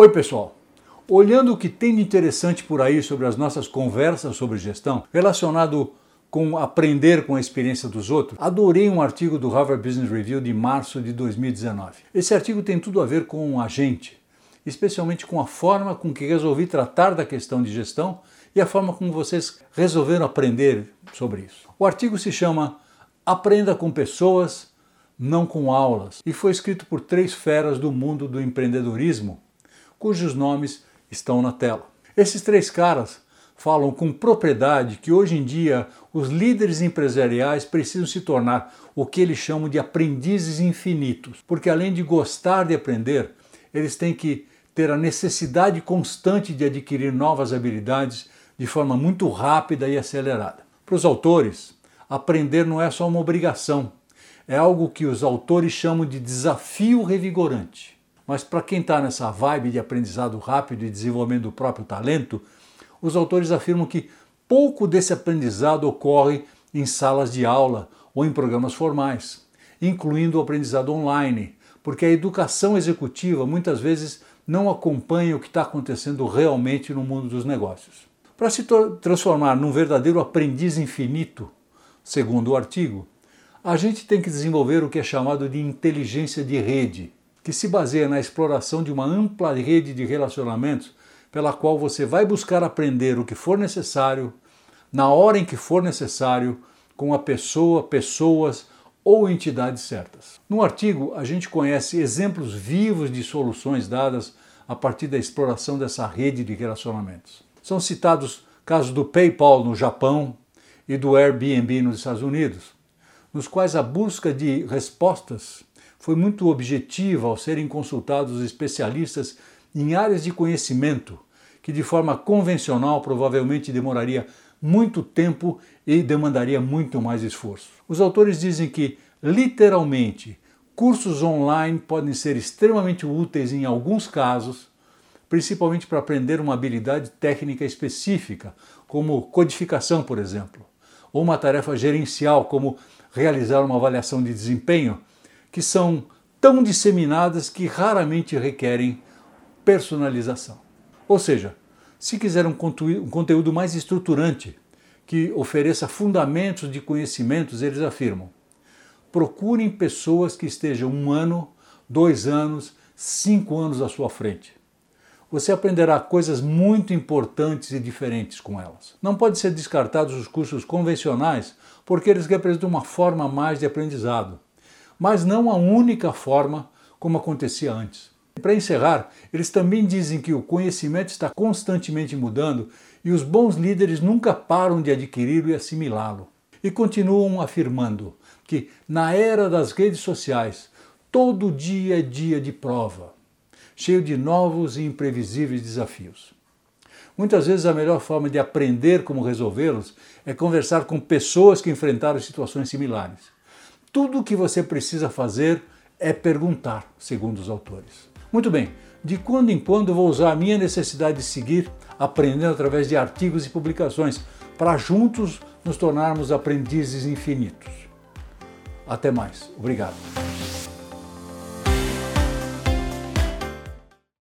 Oi, pessoal. Olhando o que tem de interessante por aí sobre as nossas conversas sobre gestão, relacionado com aprender com a experiência dos outros, adorei um artigo do Harvard Business Review de março de 2019. Esse artigo tem tudo a ver com a gente, especialmente com a forma com que resolvi tratar da questão de gestão e a forma como vocês resolveram aprender sobre isso. O artigo se chama Aprenda com pessoas, não com aulas, e foi escrito por três feras do mundo do empreendedorismo cujos nomes estão na tela. Esses três caras falam com propriedade que hoje em dia os líderes empresariais precisam se tornar o que eles chamam de aprendizes infinitos, porque além de gostar de aprender, eles têm que ter a necessidade constante de adquirir novas habilidades de forma muito rápida e acelerada. Para os autores, aprender não é só uma obrigação, é algo que os autores chamam de desafio revigorante. Mas para quem está nessa vibe de aprendizado rápido e desenvolvimento do próprio talento, os autores afirmam que pouco desse aprendizado ocorre em salas de aula ou em programas formais, incluindo o aprendizado online, porque a educação executiva muitas vezes não acompanha o que está acontecendo realmente no mundo dos negócios. Para se transformar num verdadeiro aprendiz infinito, segundo o artigo, a gente tem que desenvolver o que é chamado de inteligência de rede que se baseia na exploração de uma ampla rede de relacionamentos pela qual você vai buscar aprender o que for necessário, na hora em que for necessário, com a pessoa, pessoas ou entidades certas. No artigo, a gente conhece exemplos vivos de soluções dadas a partir da exploração dessa rede de relacionamentos. São citados casos do PayPal no Japão e do Airbnb nos Estados Unidos, nos quais a busca de respostas foi muito objetiva ao serem consultados especialistas em áreas de conhecimento que, de forma convencional, provavelmente demoraria muito tempo e demandaria muito mais esforço. Os autores dizem que, literalmente, cursos online podem ser extremamente úteis em alguns casos, principalmente para aprender uma habilidade técnica específica, como codificação, por exemplo, ou uma tarefa gerencial, como realizar uma avaliação de desempenho que são tão disseminadas que raramente requerem personalização. Ou seja, se quiser um conteúdo mais estruturante, que ofereça fundamentos de conhecimentos, eles afirmam: procurem pessoas que estejam um ano, dois anos, cinco anos à sua frente. Você aprenderá coisas muito importantes e diferentes com elas. Não pode ser descartados os cursos convencionais, porque eles representam uma forma mais de aprendizado mas não a única forma como acontecia antes. Para encerrar, eles também dizem que o conhecimento está constantemente mudando e os bons líderes nunca param de adquiri-lo e assimilá-lo. E continuam afirmando que, na era das redes sociais, todo dia é dia de prova, cheio de novos e imprevisíveis desafios. Muitas vezes a melhor forma de aprender como resolvê-los é conversar com pessoas que enfrentaram situações similares. Tudo o que você precisa fazer é perguntar, segundo os autores. Muito bem, de quando em quando vou usar a minha necessidade de seguir, aprendendo através de artigos e publicações, para juntos nos tornarmos aprendizes infinitos. Até mais. Obrigado.